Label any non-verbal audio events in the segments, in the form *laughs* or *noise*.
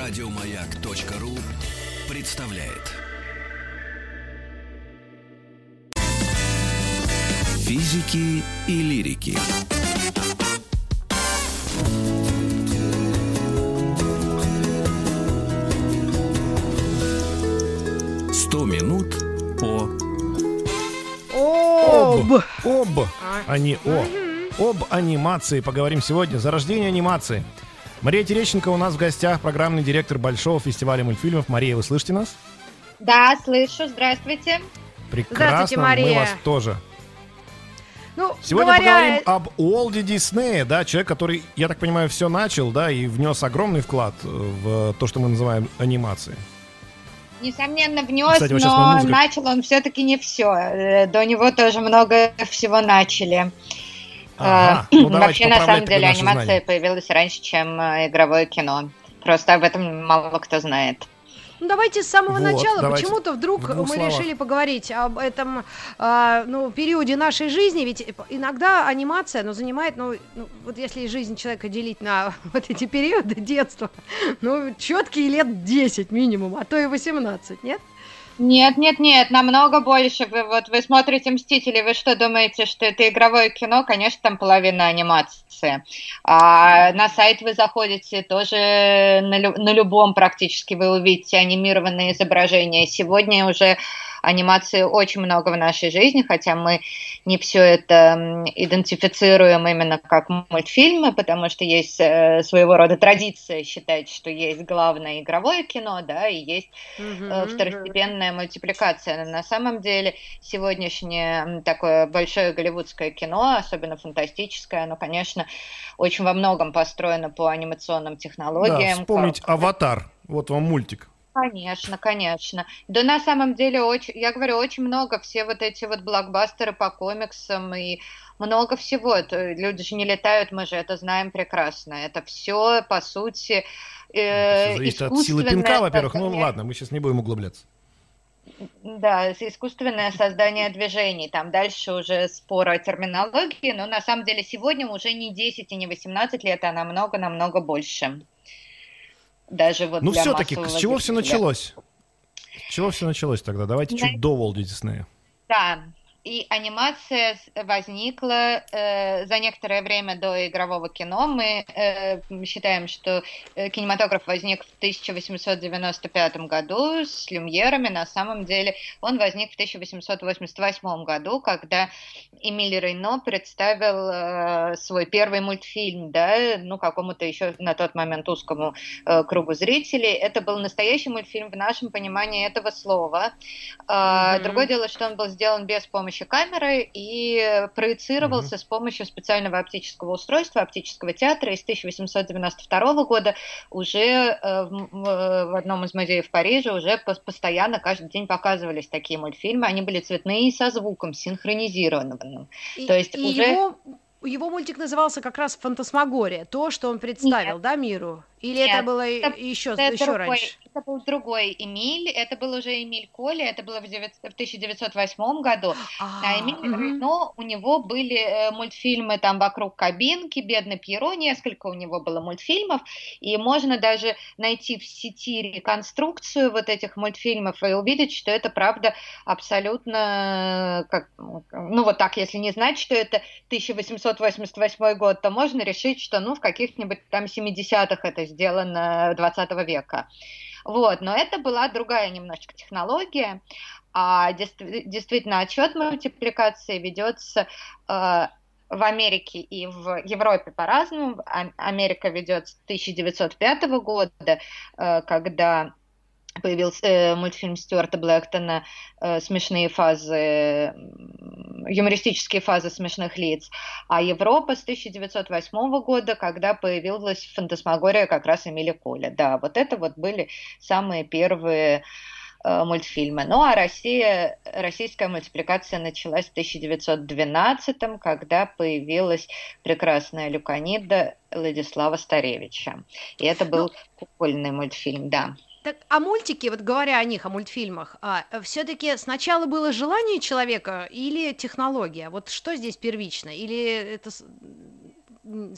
Радиомаяк.ру представляет. Физики и лирики. Сто минут по Об. Об, а не о. Об анимации поговорим сегодня. За рождение анимации. Мария Терещенко у нас в гостях, программный директор Большого фестиваля мультфильмов. Мария, вы слышите нас? Да, слышу. Здравствуйте. Прекрасно, Здравствуйте, мы Мария. вас тоже. Ну, Сегодня говоря... поговорим об Уолде Диснее, да, человек, который, я так понимаю, все начал, да, и внес огромный вклад э, в то, что мы называем анимацией. Несомненно, внес, Кстати, вот но музыка. начал он все-таки не все. До него тоже много всего начали. Ага, Э, ну Вообще, на самом деле, анимация знания. появилась раньше, чем э, игровое кино. Просто об этом мало кто знает. Ну, давайте с самого Вот, начала. Почему-то вдруг мы словах. решили поговорить об этом а, ну, периоде нашей жизни. Ведь иногда анимация ну, занимает, ну, ну, вот если жизнь человека делить на *laughs* вот эти периоды детства, ну, четкие лет 10 минимум, а то и 18, нет? Нет, нет, нет, намного больше. Вы, вот вы смотрите «Мстители», вы что думаете, что это игровое кино? Конечно, там половина анимации. А на сайт вы заходите, тоже на, лю- на любом практически вы увидите анимированные изображения. Сегодня уже анимации очень много в нашей жизни, хотя мы не все это идентифицируем именно как мультфильмы, потому что есть э, своего рода традиция считать, что есть главное игровое кино, да, и есть э, второстепенная мультипликация. Но на самом деле сегодняшнее такое большое голливудское кино, особенно фантастическое, оно, конечно, очень во многом построено по анимационным Да, технологиям. вспомнить как- «Аватар». Вот вам мультик. Конечно, конечно. Да на самом деле, очень, я говорю, очень много. Все вот эти вот блокбастеры по комиксам и много всего. Это, люди же не летают, мы же это знаем прекрасно. Это все, по сути, э, Всё зависит от силы пинка, во-первых. Ну ладно, мы сейчас не будем углубляться. Да, искусственное создание движений. Там дальше уже спор о терминологии, но на самом деле сегодня уже не 10 и не 18 лет, а намного-намного больше. Даже вот Ну все-таки, с чего все началось? С чего все началось тогда? Давайте Да. чуть до Уолда Диснея. Да, и анимация возникла э, за некоторое время до игрового кино. Мы э, считаем, что э, кинематограф возник в 1895 году с люмьерами. На самом деле он возник в 1888 году, когда Эмиль Рейно представил э, свой первый мультфильм, да, ну, какому-то еще на тот момент узкому э, кругу зрителей. Это был настоящий мультфильм в нашем понимании этого слова. А, Мгм. Другое дело, что он был сделан без помощи камеры и проецировался с помощью специального оптического устройства, оптического театра из 1892 года. Уже э, в, в- одном из музеев в Париже уже пос- постоянно каждый день показывались такие мультфильмы. Они были цветные и со звуком, синхронизированным. И, То есть и уже- его, его мультик назывался как раз «Фантасмагория», то, что он представил, да, миру? Или это Нет, было это- еще, Это еще другой- раньше? Это был другой Эмиль, это был уже Эмиль Коли, это было в, девят- в 1908 году. А Эмиль мгм. Рено, у него были э, мультфильмы там вокруг кабинки, Бедный Пьеро, несколько у него было мультфильмов, и можно даже найти в сети реконструкцию вот этих мультфильмов и увидеть, что это правда абсолютно, э, как, ну вот так, если не знать, что это 1888 год, то можно решить, что ну в каких-нибудь там 70-х это сделано 20 века. Вот, но это была другая немножечко технология, а действ- действительно отчет мультипликации ведется э, в Америке и в Европе по-разному. Америка ведет с 1905 года, э, когда появился э, мультфильм Стюарта Блэктона э, «Смешные фазы», юмористические фазы смешных лиц, а Европа с 1908 года, когда появилась фантасмагория как раз Эмили Коля. Да, вот это вот были самые первые э, мультфильмы. Ну а Россия, российская мультипликация началась в 1912 когда появилась прекрасная Люканида Владислава Старевича. И это был кукольный мультфильм, да. Так, а мультики, вот говоря о них, о мультфильмах, а, все-таки сначала было желание человека или технология? Вот что здесь первично? Или это с-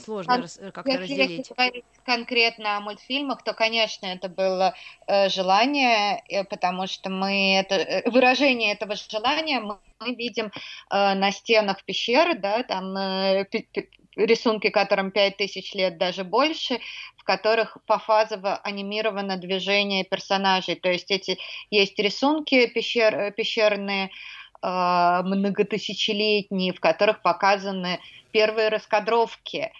сложно Кон- как-то если разделить? Если говорить конкретно о мультфильмах, то, конечно, это было э, желание, э, потому что мы это э, выражение этого желания мы, мы видим э, на стенах пещеры, да, там э, рисунки которым 5000 лет, даже больше, в которых пофазово анимировано движение персонажей. То есть эти есть рисунки пещер, э, пещерные, э, многотысячелетние, в которых показаны первые раскадровки.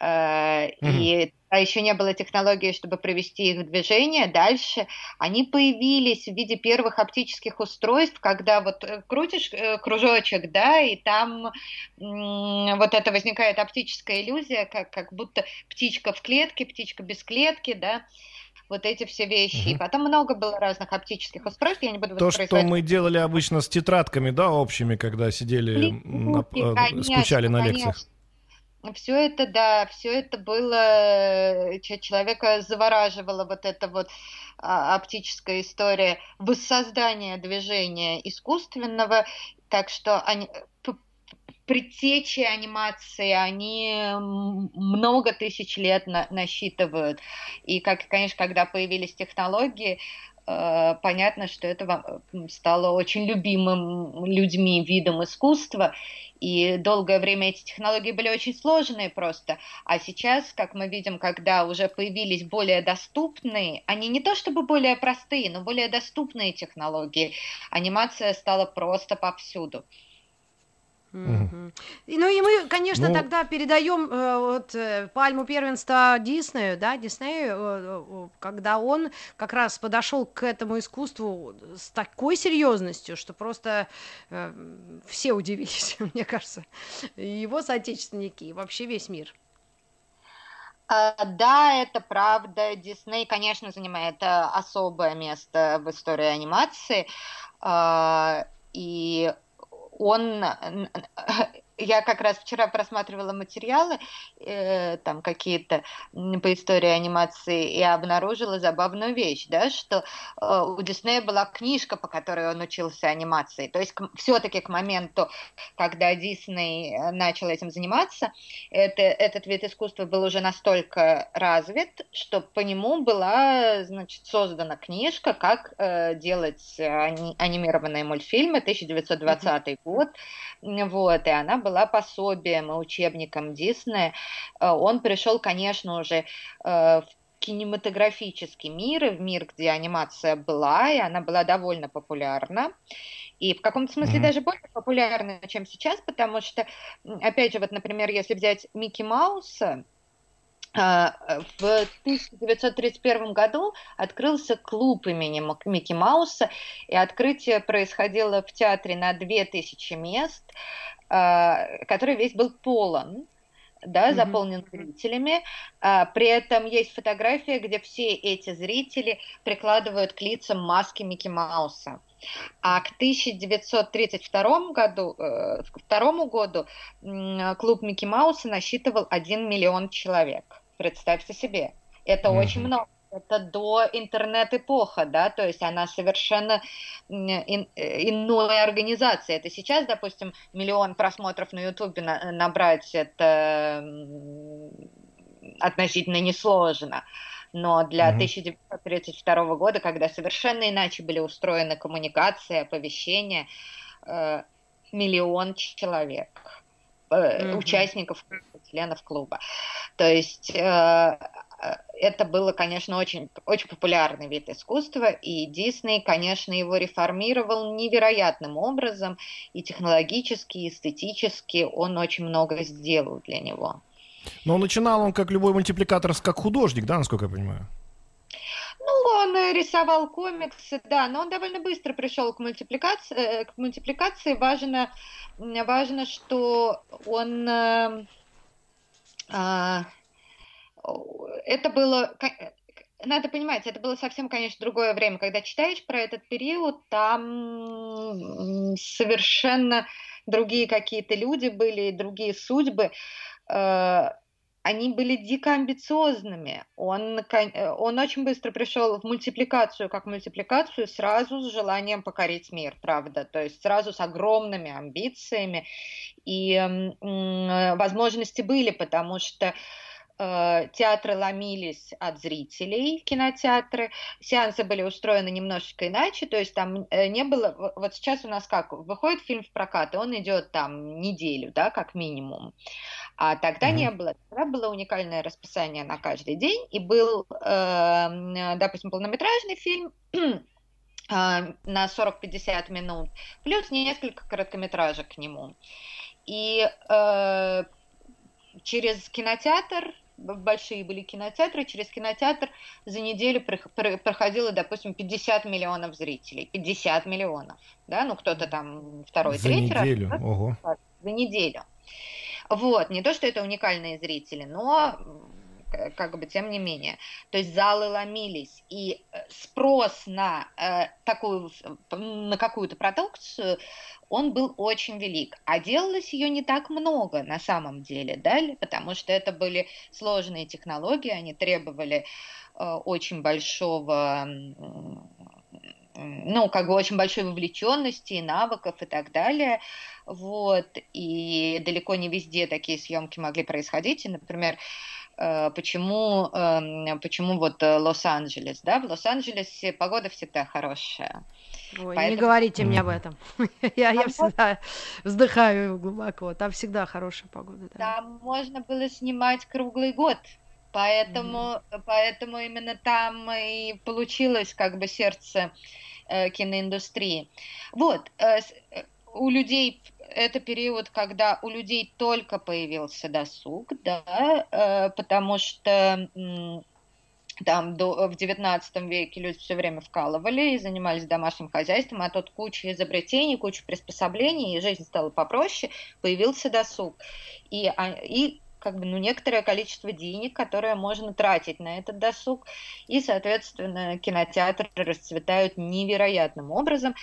Э. И а еще не было технологии, чтобы провести их в движение. Дальше они появились в виде первых оптических устройств, когда вот э, крутишь э, кружочек, да, и там вот это возникает оптическая иллюзия, как, как будто птичка в клетке, птичка без клетки, да вот эти все вещи. Угу. И потом много было разных оптических устройств, я не буду То, что мы делали обычно с тетрадками, да, общими, когда сидели, Липуки, на, конечно, скучали на лекциях. Все это, да, все это было, э, человека завораживало вот эта вот а, оптическая история воссоздания движения искусственного, так что они, предтечи анимации, они много тысяч лет на, насчитывают. И, как, конечно, когда появились технологии, э, понятно, что это стало очень любимым людьми видом искусства, и долгое время эти технологии были очень сложные просто. А сейчас, как мы видим, когда уже появились более доступные, они не то чтобы более простые, но более доступные технологии, анимация стала просто повсюду. Mm-hmm. Ну и мы, конечно, ну, тогда передаем э, вот, э, пальму первенства Диснею, да, Диснею, э, когда он как раз подошел к этому искусству с такой серьезностью, что просто все удивились, *laughs* мне кажется, его соотечественники и вообще весь мир. А, да, это правда. Дисней, конечно, занимает особое место в истории анимации. А, и он я как раз вчера просматривала материалы, э, там какие-то по истории анимации, и обнаружила забавную вещь, да, что э, у Диснея была книжка, по которой он учился анимации. То есть все-таки к моменту, когда Дисней э, начал этим заниматься, это, этот вид искусства был уже настолько развит, что по нему была, значит, создана книжка, как э, делать ани- анимированные мультфильмы, 1920 mm-hmm. год, вот, и она была пособием и учебником Диснея. Э, он пришел, конечно, уже э, в кинематографический мир, и в мир, где анимация была, и она была довольно популярна. И в каком-то смысле mm-hmm. даже более популярна, чем сейчас, потому что, опять же, вот, например, если взять Микки Мауса, в 1931 году открылся клуб имени Микки Мауса, и открытие происходило в театре на 2000 мест, а, который весь был полон да, заполнен зрителями. А, при этом есть фотография, где все эти зрители прикладывают к лицам маски Микки Мауса. А к 1932 году, э, второму году клуб Микки Мауса насчитывал 1 миллион человек. Представьте себе, это mm-hmm. очень много. Это до интернет-эпоха, да, то есть она совершенно ин, иной организация. Это сейчас, допустим, миллион просмотров на Ютубе на, набрать, это относительно несложно. Но для mm-hmm. 1932 года, когда совершенно иначе были устроены коммуникации, оповещения, э, миллион человек mm-hmm. участников, членов клуба. То есть э, э, это было, конечно, очень, очень популярный вид искусства, и Дисней, конечно, его реформировал невероятным образом, и технологически, и эстетически он очень много сделал для него. Но начинал он как любой мультипликатор, как художник, да, насколько я понимаю? Ну, он рисовал комиксы, да, но он довольно быстро пришел к мультипликации. К мультипликации важно, важно, что он а, это было надо понимать, это было совсем, конечно, другое время. Когда читаешь про этот период, там совершенно другие какие-то люди были, другие судьбы. Они были дико амбициозными. Он, э, он очень быстро пришел в мультипликацию, как мультипликацию, сразу с желанием покорить мир, правда, то есть сразу с огромными амбициями. И э, возможности были, потому что театры ломились от зрителей, кинотеатры, сеансы были устроены немножечко иначе, то есть там э, не было, вот сейчас у нас как, выходит фильм в прокат, и он идет там неделю, да, как минимум, а тогда mm-hmm. не было, тогда было уникальное расписание на каждый день, и был, э, допустим, полнометражный фильм, *clears throat* э, на 40-50 минут, плюс несколько короткометражек к нему. И э, через кинотеатр большие были кинотеатры, через кинотеатр за неделю проходило, допустим, 50 миллионов зрителей. 50 миллионов, да, ну кто-то там второй, за третий неделю. раз. Ого. За неделю. Вот, не то, что это уникальные зрители, но как бы тем не менее. То есть залы ломились, и э, спрос на э, такую, на какую-то продукцию он был очень велик. А делалось ее не так много на самом деле, да, потому что это были сложные технологии, они требовали э, очень большого ну, как бы очень большой вовлеченности и навыков и так далее, вот, и далеко не везде такие съемки могли происходить, и, например, э, почему, эм, почему вот э, Лос-Анджелес, да, в Лос-Анджелесе погода всегда хорошая, Ой, Поэтому... не говорите мне об этом. *laughs* я, я всегда вздыхаю глубоко. Там всегда хорошая погода. Да. Там можно было снимать круглый год. Поэтому, mm. поэтому именно там и получилось как бы сердце э, киноиндустрии. Вот, э, э у людей это период, когда у людей только появился досуг, да, э, потому что там до, в XIX веке люди все время вкалывали и занимались домашним хозяйством, а тут куча изобретений, куча приспособлений, и жизнь стала попроще, появился досуг. И, а, и как бы, ну, некоторое количество денег, которое можно тратить на этот досуг, и, соответственно, кинотеатры расцветают невероятным образом.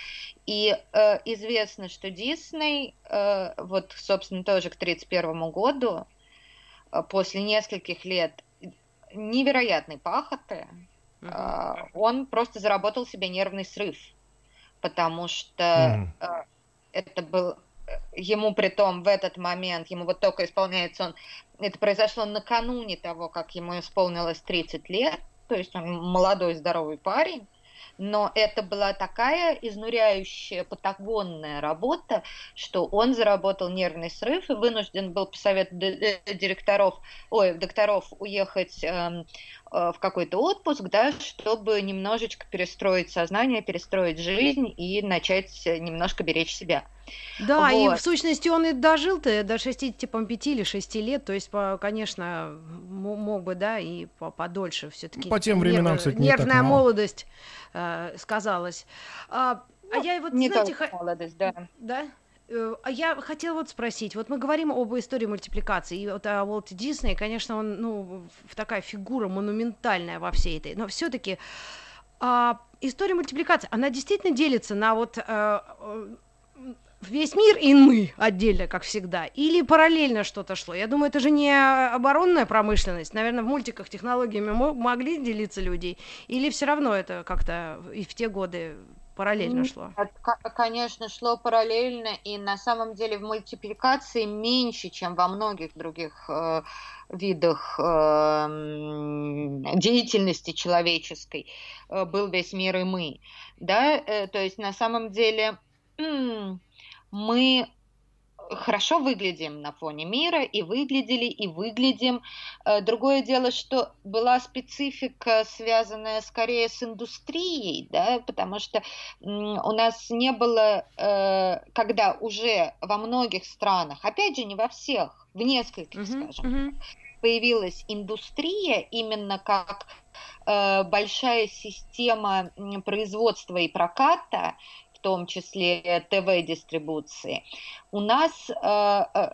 И э, известно, что Дисней, э, вот, собственно, тоже к 1931 году, э, после нескольких лет невероятной пахоты, mm-hmm. он просто заработал себе нервный срыв, потому что mm-hmm. это был ему при том в этот момент, ему вот только исполняется он, это произошло накануне того, как ему исполнилось 30 лет, то есть он молодой здоровый парень, но это была такая изнуряющая патагонная работа, что он заработал нервный срыв и вынужден был по совету директоров, ой, докторов уехать эм, э, в какой-то отпуск, да, чтобы немножечко перестроить сознание, перестроить жизнь и начать немножко беречь себя. Да, вот. и в сущности он и дожил-то до 65 типа, или 6 лет, то есть, конечно, мог бы, да, и подольше все-таки. По тем временам, кстати, не Нервная молодость э, сказалась. А, а я вот, не знаете, х... молодость, да. Да? Э, а я хотела вот спросить, вот мы говорим об истории мультипликации, и вот о Уолте Дисней, конечно, он, ну, такая фигура монументальная во всей этой, но все-таки а, история мультипликации, она действительно делится на вот а, весь мир и мы отдельно, как всегда, или параллельно что-то шло. Я думаю, это же не оборонная промышленность. Наверное, в мультиках технологиями могли делиться людей, или все равно это как-то и в те годы параллельно шло? Конечно, шло параллельно, и на самом деле в мультипликации меньше, чем во многих других э, видах э, деятельности человеческой э, был весь мир и мы. Да? Э, то есть на самом деле мы хорошо выглядим на фоне мира и выглядели, и выглядим. Э, другое дело, что была специфика, связанная скорее с индустрией, да, потому что у нас не было, э, когда уже во многих странах, опять же, не во всех, в нескольких, uh-huh, скажем, появилась индустрия именно как э, большая система производства и проката, том числе ТВ-дистрибуции, у нас э, Э,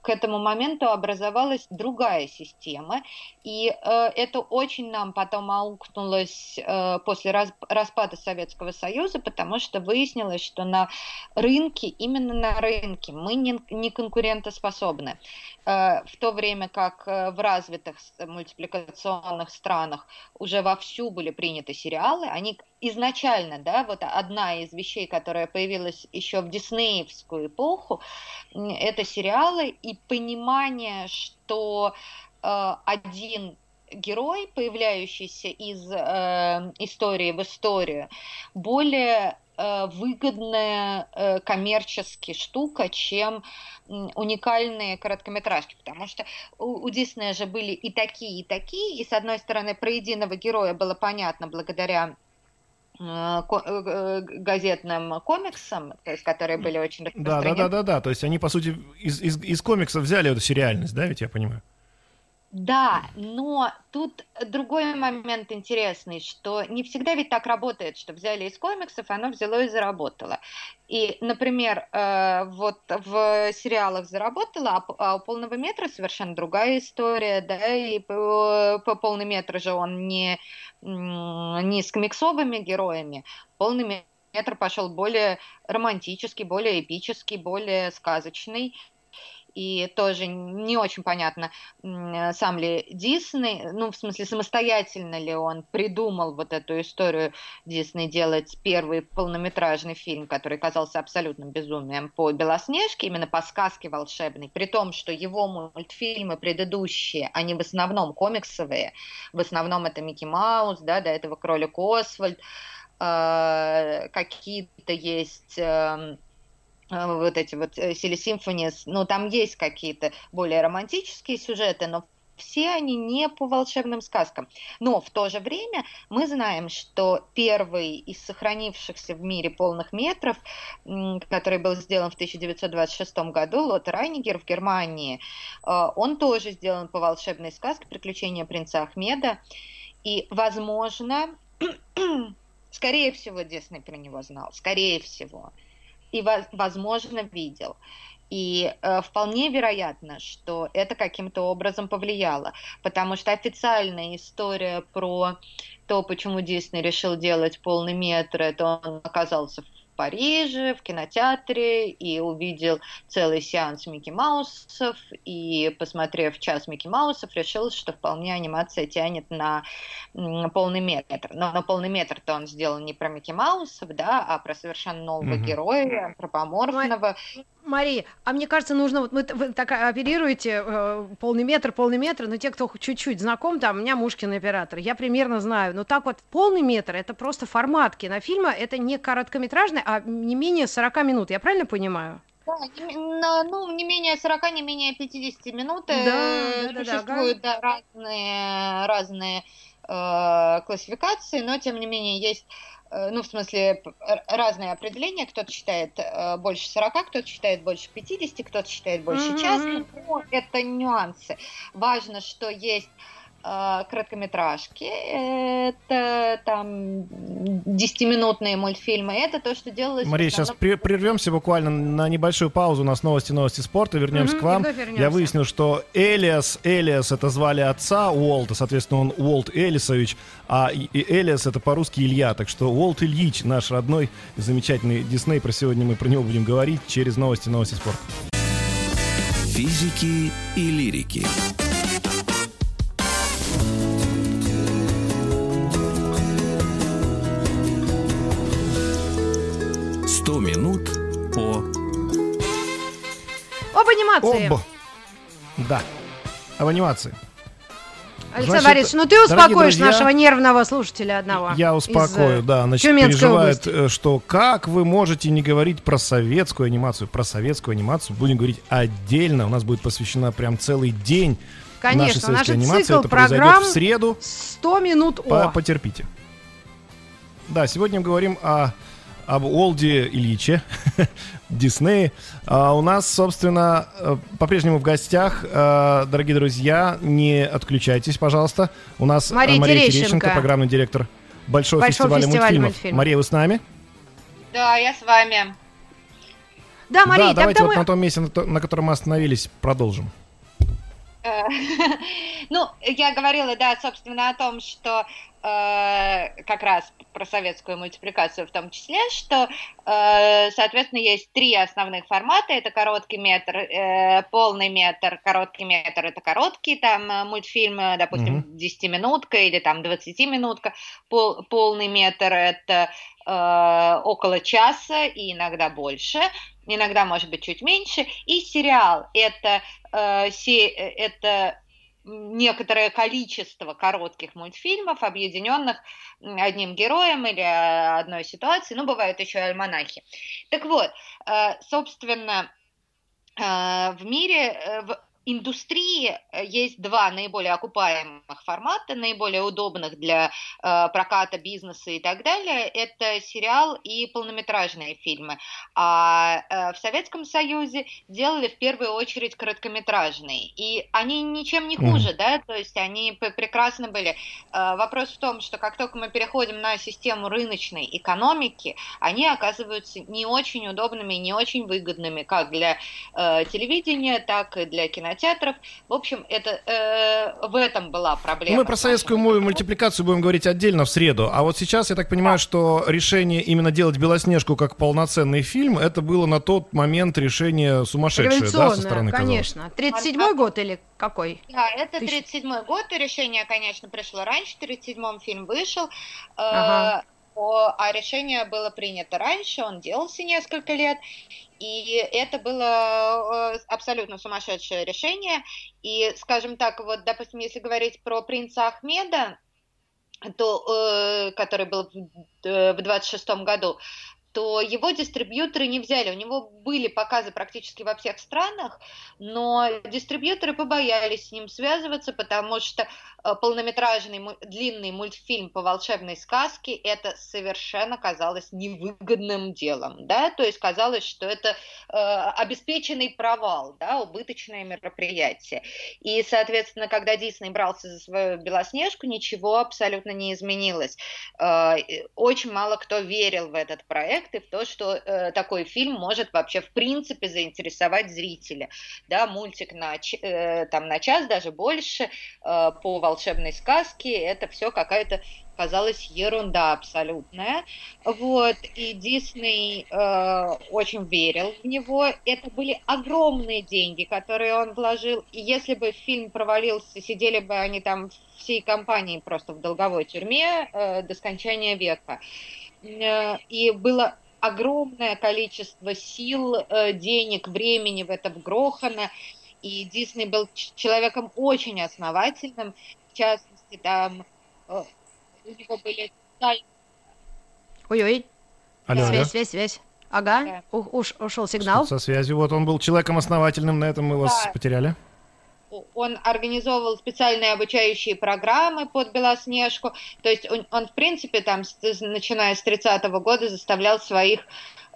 к этому моменту образовалась другая система, и э, это очень нам потом аукнулось э, после распада Советского Союза, потому что выяснилось, что на рынке, именно на рынке мы не конкурентоспособны. В то время как в развитых мультипликационных странах уже вовсю были приняты сериалы, они изначально, да, вот одна из вещей, которая появилась еще в диснеевскую эпоху, это сериалы и понимание, что э, один герой, появляющийся из э, истории в историю, более э, выгодная э, коммерчески штука, чем уникальные короткометражки, потому что у, у Диснея же были и такие, и такие, и с одной стороны про единого героя было понятно благодаря газетным комиксам, то есть, которые были очень распространены. Да, да, да, да, да. То есть они, по сути, из, из, из комиксов взяли эту сериальность, да, ведь я понимаю? Да, но тут другой момент интересный, что не всегда ведь так работает, что взяли из комиксов, оно взяло и заработало. И, например, э, вот в сериалах заработало, а, а у полного метра совершенно другая история, да, и по, по полный метр же он не, не с комиксовыми героями, полный метр пошел более романтический, более эпический, более сказочный и тоже не очень понятно, сам ли Дисней, ну, в смысле, самостоятельно ли он придумал вот эту историю Дисней делать первый полнометражный фильм, который казался абсолютным безумием по Белоснежке, именно по сказке волшебной, при том, что его мультфильмы предыдущие, они в основном комиксовые, в основном это Микки Маус, да, до этого Кролик Освальд, э, какие-то есть эм, вот эти вот Сили э, Symphonies, ну, там есть какие-то более романтические сюжеты, но все они не по волшебным сказкам. Но в то же время мы знаем, что первый из сохранившихся в мире полных метров, который был сделан в 1926 году, Лот Райнигер в Германии, э, он тоже сделан по волшебной сказке «Приключения принца Ахмеда». И, возможно, *clears throat* скорее всего, Дисней про него знал, скорее всего – и, возможно, видел. И э, вполне вероятно, что это каким-то образом повлияло, потому что официальная история про то, почему Дисней решил делать полный метр, это он оказался в Париже, в кинотеатре, и увидел целый сеанс Микки Маусов, и, посмотрев час Микки Маусов, решил, что вполне анимация тянет на полный метр. Но на полный метр-то он сделал не про Микки Маусов, да, а про совершенно нового mm-hmm. героя, антропоморфного. Мария, а мне кажется, нужно, вот вы, вы так оперируете э, полный метр, полный метр, но те, кто чуть-чуть знаком, там, у меня Мушкин оператор, я примерно знаю, но так вот полный метр, это просто формат кинофильма, это не короткометражный, а не менее 40 минут, я правильно понимаю? Да, не, ну, не менее 40, не менее 50 минут. Да, да, да, Существуют да, да. разные, разные э, классификации, но тем не менее есть Э, ну, в смысле, разные определения. Кто-то считает э, больше 40, кто-то считает больше 50, кто-то считает больше mm-hmm. часа. Но это нюансы. Важно, что есть короткометражки, это там 10-минутные мультфильмы, это то, что делалось... Мария, сейчас при, прервемся буквально на небольшую паузу, у нас новости, новости спорта, вернемся mm-hmm, к вам. Я выяснил, что Элиас, Элиас это звали отца Уолта, соответственно, он Уолт Элисович, а и Элиас это по-русски Илья, так что Уолт Ильич, наш родной замечательный Дисней, про сегодня мы про него будем говорить через новости, новости спорта. Физики и лирики. Анимации. Об... Да, об анимации. Александр Борисович, ну ты успокоишь друзья, нашего нервного слушателя одного. Я успокою, из, да. Значит, переживает, области. Э, что как вы можете не говорить про советскую анимацию? Про советскую анимацию будем говорить отдельно. У нас будет посвящена прям целый день Конечно, нашей советской наш анимации. Это произойдет в среду. 100 минут о. Потерпите. Да, сегодня мы говорим о об Олде Ильиче, *laughs* Диснее. А у нас, собственно, э, по-прежнему в гостях, э, дорогие друзья, не отключайтесь, пожалуйста. У нас Мария, Мария Терещенко, Терещенко, программный директор Большого, Большого фестиваля, фестиваля мультфильмов. мультфильмов. Мария, вы с нами? Да, я с вами. Да, Мария, да, давайте мы... вот на том месте, на котором мы остановились, продолжим. Э, *laughs* ну, я говорила, да, собственно, о том, что как раз про советскую мультипликацию в том числе, что, э, соответственно, есть три основных формата. Это короткий метр, э, полный метр, короткий метр – это короткий там э, мультфильм, э, допустим, mm-hmm. 10-минутка или там 20-минутка. Пол, полный метр – это э, около часа и иногда больше иногда может быть чуть меньше, и сериал это, э, это некоторое количество коротких мультфильмов, объединенных одним героем или э, одной ситуацией, ну, бывают еще и альманахи. Так вот, э, собственно, э, в мире, индустрии э, есть два наиболее окупаемых формата, наиболее удобных для э, проката бизнеса и так далее. Это сериал и полнометражные фильмы. А э, в Советском Союзе делали в первую очередь короткометражные. И они ничем не хуже, mm. да, то есть они прекрасно были. Э, вопрос в том, что как только мы переходим на систему рыночной экономики, они оказываются не очень удобными не очень выгодными как для э, телевидения, так и для кино кинотеатров. В общем, это, э, в этом была проблема. Ну, мы про советскую мультипликацию будем говорить отдельно в среду. А вот сейчас, я так понимаю, да. что решение именно делать «Белоснежку» как полноценный фильм, это было на тот момент решение сумасшедшее, да, со стороны конечно. 37-й год или какой? Да, это 37-й год, и решение, конечно, пришло раньше, в 37-м фильм вышел. Э, ага а решение было принято раньше, он делался несколько лет, и это было э, абсолютно сумасшедшее решение. И, скажем так, вот, допустим, если говорить про принца Ахмеда, то, э, который был в 26 э, году, то его дистрибьюторы не взяли. У него были показы практически во всех странах, но дистрибьюторы побоялись с ним связываться, потому что полнометражный длинный мультфильм по волшебной сказке это совершенно казалось невыгодным делом, да, то есть казалось, что это э, обеспеченный провал, да, убыточное мероприятие. И, соответственно, когда Дисней брался за свою Белоснежку, ничего абсолютно не изменилось. Э, очень мало кто верил в этот проект, проекты в то, что э, такой фильм может вообще в принципе заинтересовать зрителя. Да, мультик на, э, там, на час, даже больше, э, по волшебной сказке, это все какая-то казалась ерунда абсолютная. Вот, и Дисней э, очень верил в него. Это были огромные деньги, которые он вложил. И если бы фильм провалился, сидели бы они там всей компанией просто в долговой тюрьме э, до скончания века. Э, и было огромное количество сил, э, денег, времени в это вгрохано, и Дисней был человеком очень основательным, в частности, там э, у него были... Ой-ой, Алло, связь, алло. связь, связь. Ага, да. уш, ушел сигнал. Что со связью, вот он был человеком основательным, на этом мы да. вас потеряли он организовывал специальные обучающие программы под Белоснежку, то есть он, он в принципе, там, начиная с 30-го года заставлял своих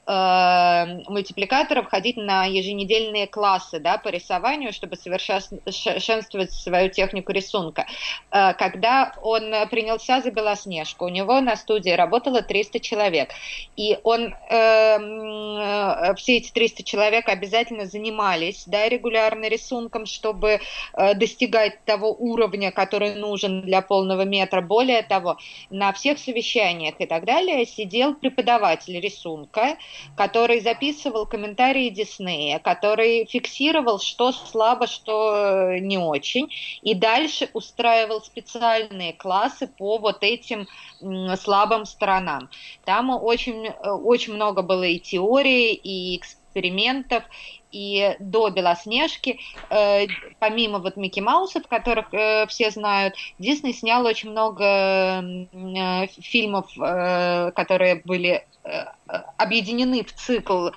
э, мультипликаторов ходить на еженедельные классы да, по рисованию, чтобы совершенствовать свою технику рисунка. Э, когда он принялся за Белоснежку, у него на студии работало 300 человек, и он, э, все эти 300 человек обязательно занимались да, регулярно рисунком, чтобы э, достигать того уровня, который нужен для полного метра. Более того, на всех совещаниях и так далее сидел преподаватель рисунка, который записывал комментарии Диснея, который фиксировал, что слабо, что э, не очень, и дальше устраивал специальные классы по вот этим слабым сторонам. Там очень, э, очень много было и теории, и экспериментов, и до Белоснежки, э, помимо вот Микки Маусов, которых э, все знают, Дисней снял очень много э, фильмов, э, которые были э, объединены в цикл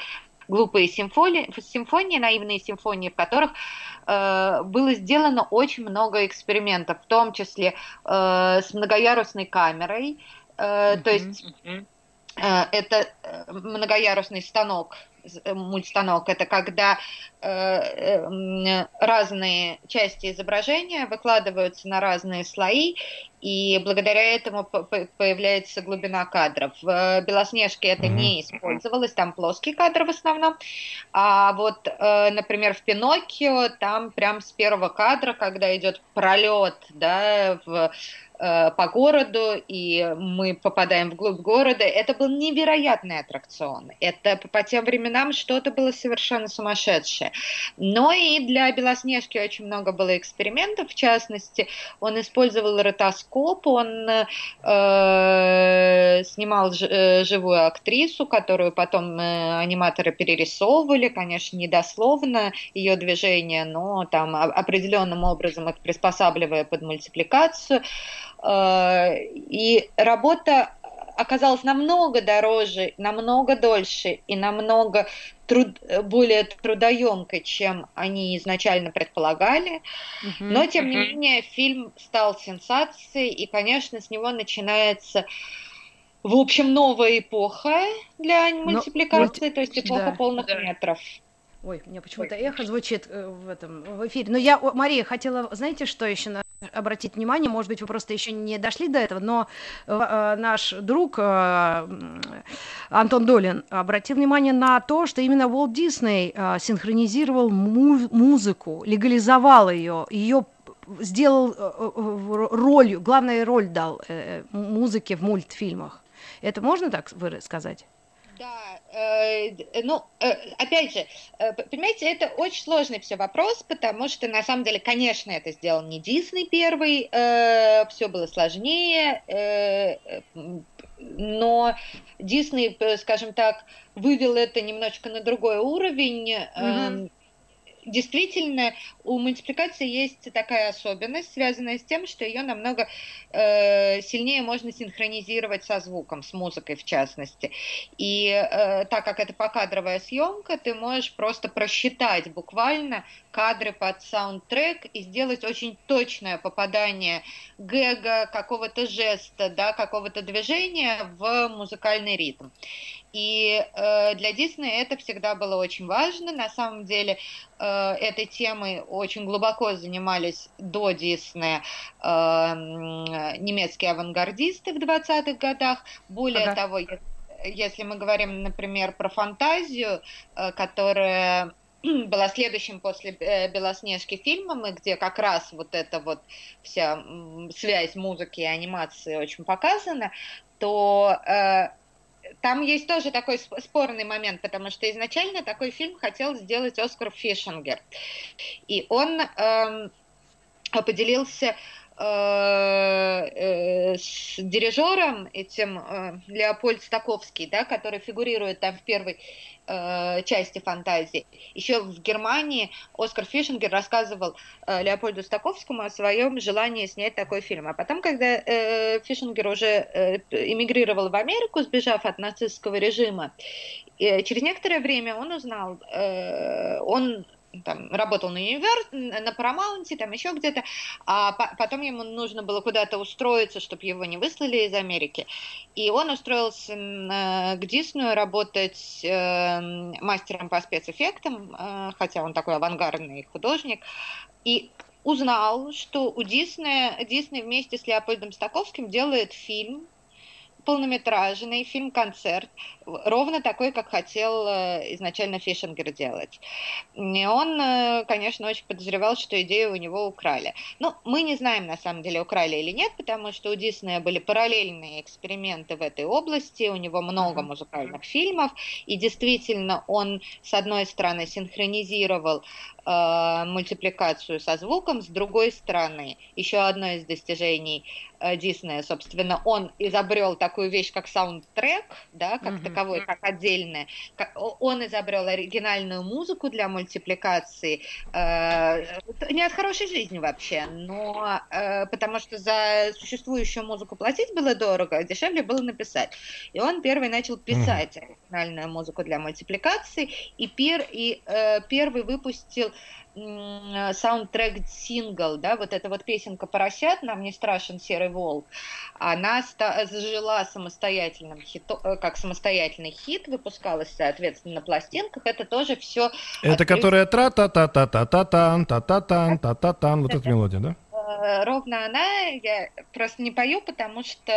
глупые симфонии, симфонии, наивные симфонии, в которых э, было сделано очень много экспериментов, в том числе э, с многоярусной камерой, э, mm-hmm. то есть э, это многоярусный станок мультстанок, это когда э, разные части изображения выкладываются на разные слои, и благодаря этому появляется глубина кадров. В Белоснежке это не использовалось, там плоский кадр в основном, а вот, например, в Пиноккио там прям с первого кадра, когда идет пролет, да, в Э, по городу, и мы попадаем вглубь города. Это был невероятный аттракцион. Это по тем временам что-то было совершенно сумасшедшее. Но и для Белоснежки очень много было экспериментов. В частности, он использовал ротоскоп, он э, снимал ж, э, живую актрису, которую потом э, аниматоры перерисовывали, конечно, недословно ее движения, но там определенным образом их приспосабливая под мультипликацию. Э, и работа оказалась намного дороже, намного дольше и намного труд, более трудоемкой, чем они изначально предполагали. Uh-huh, Но, тем uh-huh. не менее, фильм стал сенсацией, и, конечно, с него начинается в общем, новая эпоха для ну, мультипликации, ну, то есть эпоха да, полных да. метров. Ой, у меня почему-то эхо звучит э, в этом в эфире. Но я, Мария, хотела, знаете, что еще на, обратить внимание? Может быть, вы просто еще не дошли до этого, но э, э наш друг э, Антон Долин обратил внимание на то, что именно Уолт Дисней э, синхронизировал му- музыку, легализовал ее, ее сделал э, э ролью, главную роль дал э, музыке в мультфильмах. Это можно так сказать? Да, э, ну, э, опять же, э, понимаете, это очень сложный все вопрос, потому что, на самом деле, конечно, это сделал не Дисней первый, э, все было сложнее, э, но Дисней, скажем так, вывел это немножко на другой уровень. Mm-hmm действительно у мультипликации есть такая особенность, связанная с тем, что ее намного э, сильнее можно синхронизировать со звуком, с музыкой в частности. И э, так как это покадровая съемка, ты можешь просто просчитать буквально кадры под саундтрек и сделать очень точное попадание гэга, какого-то жеста, да, какого-то движения в музыкальный ритм. И э, для Диснея это всегда было очень важно. На самом деле э, этой темой очень глубоко занимались до Диснея э, немецкие авангардисты в 20-х годах. Более ага. того, если мы говорим, например, про фантазию, э, которая *clears throat* была следующим после э, Белоснежки фильмом, и где как раз вот эта вот вся связь музыки и анимации очень показана, то э, там есть тоже такой спорный момент, потому что изначально такой фильм хотел сделать Оскар Фишингер. И он э, поделился э, э, с дирижером этим э, Леопольд Стаковский, да, который фигурирует там в первой э, части фантазии. Еще в Германии Оскар Фишингер рассказывал э, Леопольду Стаковскому о своем желании снять такой фильм. А потом, когда э, Фишингер уже э, эмигрировал в Америку, сбежав от нацистского режима, через некоторое время он узнал, он там, работал на Универ, на Парамаунте, там еще где-то, а по потом ему нужно было куда-то устроиться, чтобы его не выслали из Америки. И он устроился к Диснею работать э, мастером по спецэффектам, э, хотя он такой авангардный художник, и узнал, что у Диснея, Дисней вместе с Леопольдом Стаковским делает фильм полнометражный фильм-концерт, ровно такой, как хотел э, изначально Фишингер делать. И он, э, конечно, очень подозревал, что идею у него украли. Ну, мы не знаем, на самом деле, украли или нет, потому что у Диснея были параллельные эксперименты в этой области, у него много музыкальных фильмов, и действительно он, с одной стороны, синхронизировал э, мультипликацию со звуком, с другой стороны, еще одно из достижений э, Диснея, собственно, он изобрел такую вещь, как саундтрек, да, как mm-hmm. Таковой, как отдельное. Он изобрел оригинальную музыку для мультипликации, э, не от хорошей жизни вообще, но э, потому что за существующую музыку платить было дорого, а дешевле было написать. И он первый начал писать оригинальную музыку для мультипликации, и, пер, и э, первый выпустил саундтрек сингл, да, вот эта вот песенка «Поросят», «Нам не страшен серый волк», она зажила самостоятельным хитом, э, как самостоятельный хит, выпускалась, соответственно, на пластинках, это тоже все... Это которая тра-та-та-та-та-та-тан, та-та-тан, та-та-тан, вот эта мелодия, да? Э, ровно она, я просто не пою, потому что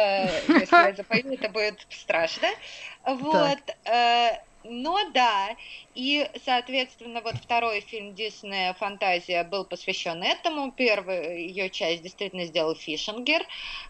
если я запою, это будет страшно. Вот. Так. Но да, и, соответственно, вот второй фильм Диснея «Фантазия» был посвящен этому. Первую ее часть действительно сделал Фишингер,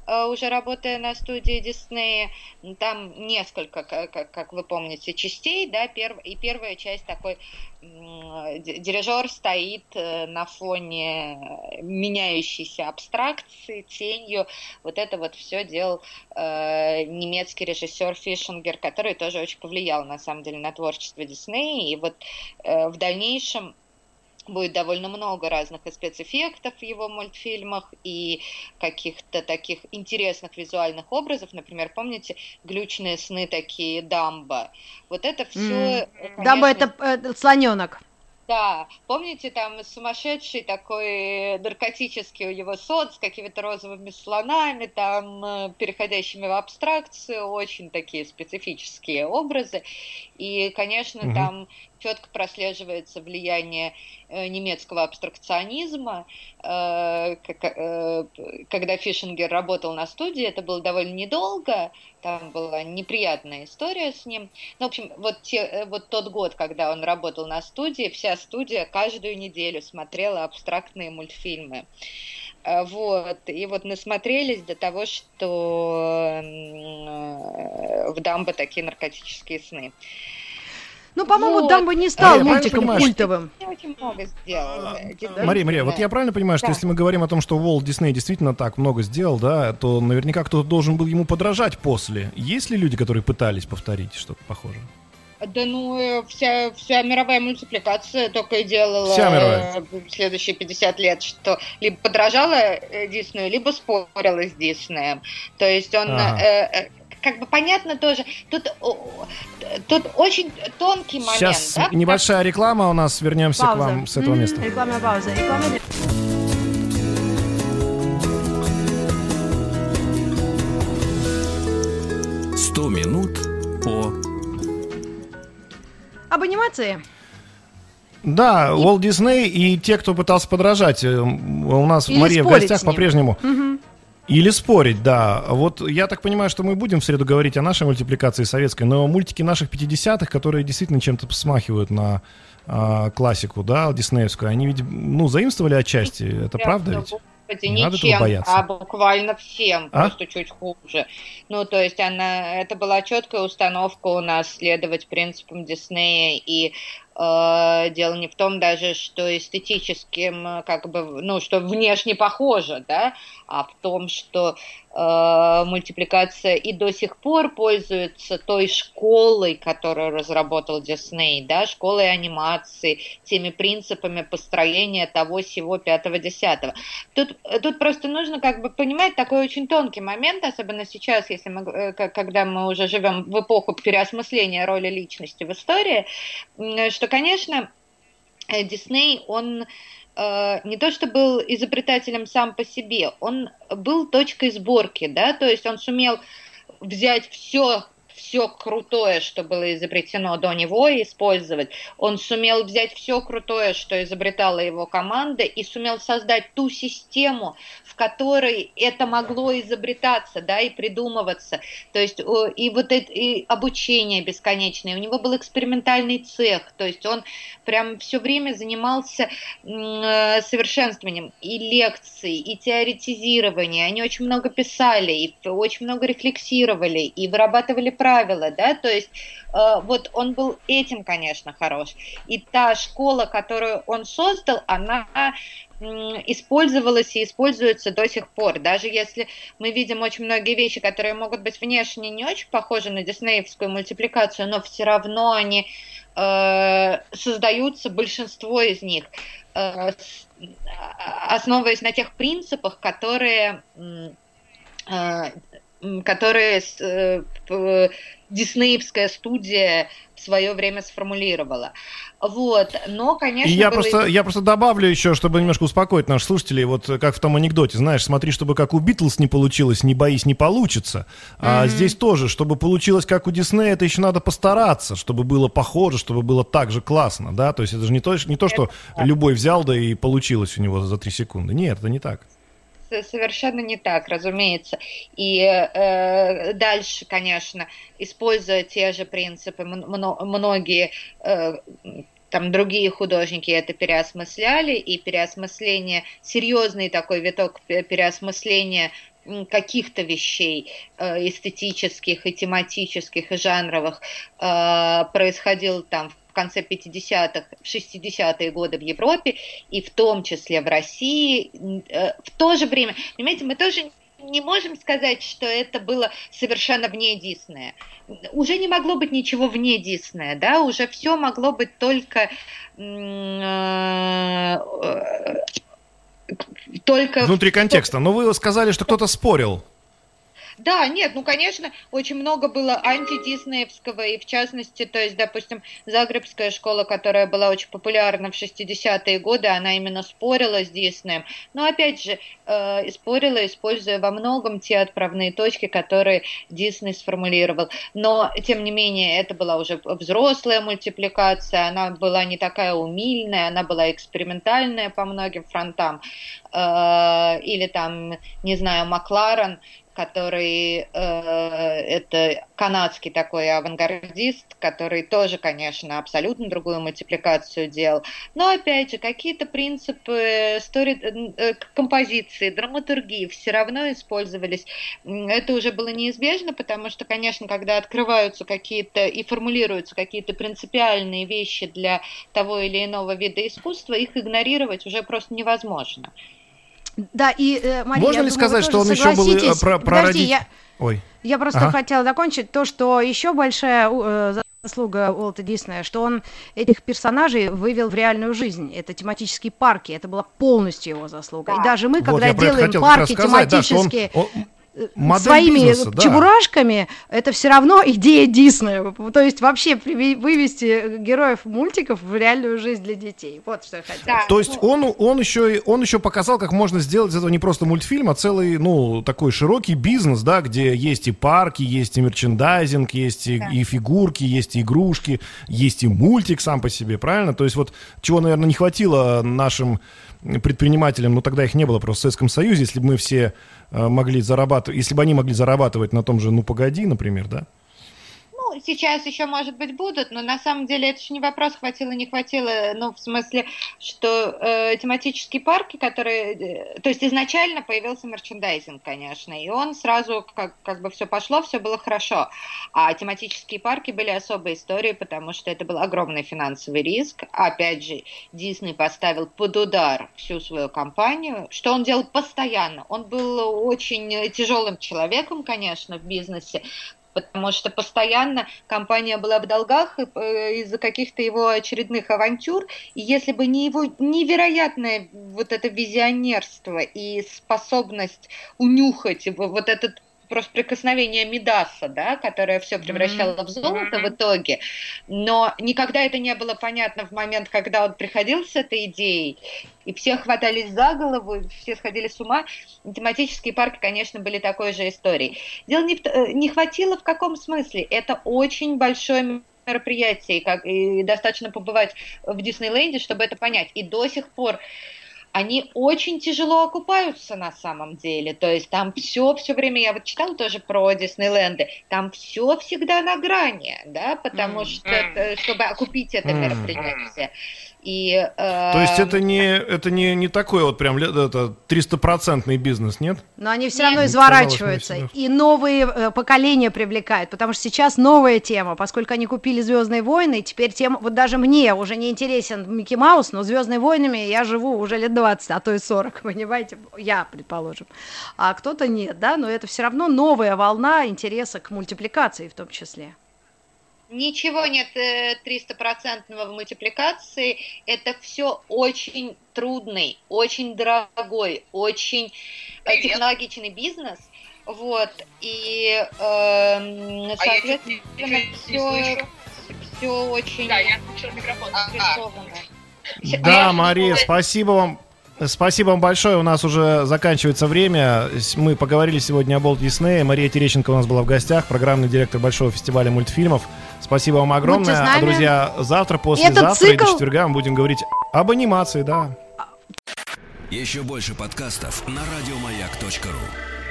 э, уже работая на студии Диснея. Там несколько, как, как вы помните, частей, да, перв, и первая часть такой дирижер стоит э, на фоне меняющейся абстракции, тенью. Вот это вот все делал э, немецкий режиссер Фишингер, который тоже очень повлиял, на самом деле, на творчество Диснея. И вот э, в дальнейшем будет довольно много разных и спецэффектов в его мультфильмах, и каких-то таких интересных визуальных образов. Например, помните глючные сны такие Дамба? Вот это все... Mm. Конечно... Дамба это, это слоненок. Да, помните, там сумасшедший такой наркотический у него сот с какими-то розовыми слонами, там э, переходящими в абстракцию, очень такие специфические образы. И, конечно, угу. там четко прослеживается влияние э, немецкого абстракционизма. Э, э, когда Фишингер работал на студии, это было довольно недолго, там была неприятная история с ним. Ну, в общем, вот, те, вот тот год, когда он работал на студии, вся студия каждую неделю смотрела абстрактные мультфильмы. Вот, и вот насмотрелись до того, что в Дамбо такие наркотические сны. Ну, по-моему, вот. Дамбо не стал а мультиком культовым. очень много сделал. Да? Мария, Мария, вот я правильно понимаю, что да. если мы говорим о том, что Уолт Дисней действительно так много сделал, да, то наверняка кто-то должен был ему подражать после. Есть ли люди, которые пытались повторить что-то похожее? Да ну, э, вся, вся мировая мультипликация только и делала вся мировая. в следующие 50 лет, что либо подражала э, Диснею, либо спорила с Диснеем. То есть он ага. э, как бы понятно тоже. Тут, тут очень тонкий момент. Сейчас да? небольшая как... реклама у нас. Вернемся пауза. к вам с этого места. Рекламная пауза. Рекламная... Сто минут по об анимации. Да, Уолт Дисней и те, кто пытался подражать. Э, у нас Или Мария в гостях по-прежнему. Угу. Или спорить, да. Вот я так понимаю, что мы будем в среду говорить о нашей мультипликации советской, но мультики наших 50-х, которые действительно чем-то смахивают на а, классику, да, диснеевскую, они ведь, ну, заимствовали отчасти, это правда ведь? Господи, не ничем, а буквально всем, а? просто чуть хуже. Ну, то есть она, это была четкая установка у нас следовать принципам Диснея и Э, дело не в том даже, что эстетическим, как бы, ну, что внешне похоже, да, а в том, что э, мультипликация и до сих пор пользуется той школой, которую разработал Дисней, да, школой анимации, теми принципами построения того всего пятого-десятого. Тут, тут просто нужно как бы понимать такой очень тонкий момент, особенно сейчас, если мы, э, когда мы уже живем в эпоху переосмысления роли личности в истории, что, конечно, э, Дисней, он э, не то что был изобретателем сам по себе, он был точкой сборки, да, то есть он сумел взять все все крутое, что было изобретено до него, использовать. Он сумел взять все крутое, что изобретала его команда, и сумел создать ту систему, в которой это могло изобретаться, да, и придумываться. То есть и вот это и обучение бесконечное. У него был экспериментальный цех, то есть он прям все время занимался э, совершенствованием и лекций, и теоретизирования. Они очень много писали, и очень много рефлексировали, и вырабатывали правила, да, то есть э, вот он был этим, конечно, хорош. И та школа, которую он создал, она использовалась и используется до сих пор. Даже если мы видим очень многие вещи, которые могут быть внешне не очень похожи на диснеевскую мультипликацию, но все равно они э, создаются, большинство из них, э, основываясь на тех принципах, которые э, которые э, диснеевская студия в свое время сформулировала. Вот, но, конечно... И я, было... просто, я просто добавлю еще, чтобы немножко успокоить наших слушателей, вот как в том анекдоте, знаешь, смотри, чтобы как у Битлз не получилось, не боись, не получится. Mm-hmm. А здесь тоже, чтобы получилось как у Диснея, это еще надо постараться, чтобы было похоже, чтобы было так же классно, да, то есть это же не то, не то что любой взял, да и получилось у него за три секунды. Нет, это не так совершенно не так, разумеется. И э, дальше, конечно, используя те же принципы, многие э, там другие художники это переосмысляли, и переосмысление, серьезный такой виток переосмысления каких-то вещей э, эстетических и тематических и жанровых э, происходил там в в конце 50-х, 60-е годы в Европе, и в том числе в России. Э, в то же время, понимаете, мы тоже не можем сказать, что это было совершенно вне Диснея. Уже не могло быть ничего вне Диснея, да, уже все могло быть только э, только внутри контекста. Но вы сказали, что кто-то спорил. Да, нет, ну, конечно, очень много было антидиснеевского, и в частности, то есть, допустим, Загребская школа, которая была очень популярна в 60-е годы, она именно спорила с Диснеем, но, опять же, э, спорила, используя во многом те отправные точки, которые Дисней сформулировал. Но, тем не менее, это была уже взрослая мультипликация, она была не такая умильная, она была экспериментальная по многим фронтам. Э, или там, не знаю, Макларен, который э, это канадский такой авангардист, который тоже, конечно, абсолютно другую мультипликацию делал. Но опять же, какие-то принципы стори, э, композиции, драматургии все равно использовались. Это уже было неизбежно, потому что, конечно, когда открываются какие-то и формулируются какие-то принципиальные вещи для того или иного вида искусства, их игнорировать уже просто невозможно. Да, и, э, Мария, Можно ли думаю, сказать, что он еще был э, про, Подожди, я, Ой. я просто ага. хотела закончить то, что еще большая э, заслуга Уолта Диснея, что он этих персонажей вывел в реальную жизнь. Это тематические парки, это была полностью его заслуга. Да. И даже мы, когда вот, делаем парки тематические... Да, он, он Модель своими бизнеса, да. чебурашками, это все равно идея Диснея. То есть вообще вывести героев мультиков в реальную жизнь для детей. Вот что я хотела. Да. То есть он, он, еще, он еще показал, как можно сделать из этого не просто мультфильм, а целый, ну, такой широкий бизнес, да, где есть и парки, есть и мерчендайзинг, есть и, да. и фигурки, есть и игрушки, есть и мультик сам по себе, правильно? То есть вот чего, наверное, не хватило нашим предпринимателям, ну тогда их не было просто в Советском Союзе, если бы мы все э, могли зарабатывать, если бы они могли зарабатывать на том же «Ну, погоди», например, да? Сейчас еще, может быть, будут, но на самом деле это же не вопрос, хватило, не хватило, ну, в смысле, что э, тематические парки, которые, э, то есть изначально появился мерчендайзинг, конечно, и он сразу, как, как бы все пошло, все было хорошо, а тематические парки были особой историей, потому что это был огромный финансовый риск, опять же, Дисней поставил под удар всю свою компанию, что он делал постоянно, он был очень тяжелым человеком, конечно, в бизнесе, потому что постоянно компания была в долгах э, из-за каких-то его очередных авантюр, и если бы не его невероятное вот это визионерство и способность унюхать вот этот просто прикосновение Мидаса, да, которое все превращало mm-hmm. в золото в итоге, но никогда это не было понятно в момент, когда он приходил с этой идеей, и все хватались за голову, все сходили с ума. Тематические парки, конечно, были такой же историей. Дело не, в, э, не хватило в каком смысле. Это очень большое мероприятие, как, и достаточно побывать в Диснейленде, чтобы это понять. И до сих пор они очень тяжело окупаются на самом деле. То есть там все все время, я вот читала тоже про Диснейленды, там все всегда на грани, да, потому mm. что, чтобы окупить это mm. мероприятие. И, э, То есть это не, это не, не такой вот прям это 300-процентный бизнес, нет? Но они все равно изворачиваются. И новые э, поколения привлекают, потому что сейчас новая тема, поскольку они купили Звездные войны, и теперь тема, вот даже мне уже не интересен Микки Маус, но Звездные войнами я живу уже лет 20, а то и 40, *laughs* понимаете, я, предположим. А кто-то нет, да, но это все равно новая волна интереса к мультипликации в том числе. Ничего нет 300% э, в мультипликации. Это все очень трудный, очень дорогой, очень э, Привет. технологичный бизнес. Вот, и, э, соответственно, а все, все очень... Да, я включила микрофон. Да, Мария, спасибо вам. Спасибо вам большое. У нас уже заканчивается время. Мы поговорили сегодня о Болт Диснее. Мария Терещенко у нас была в гостях, программный директор Большого фестиваля мультфильмов. Спасибо вам огромное. А, друзья, завтра, послезавтра цикл... и до четверга мы будем говорить об анимации, да. Еще больше подкастов на радиомаяк.ру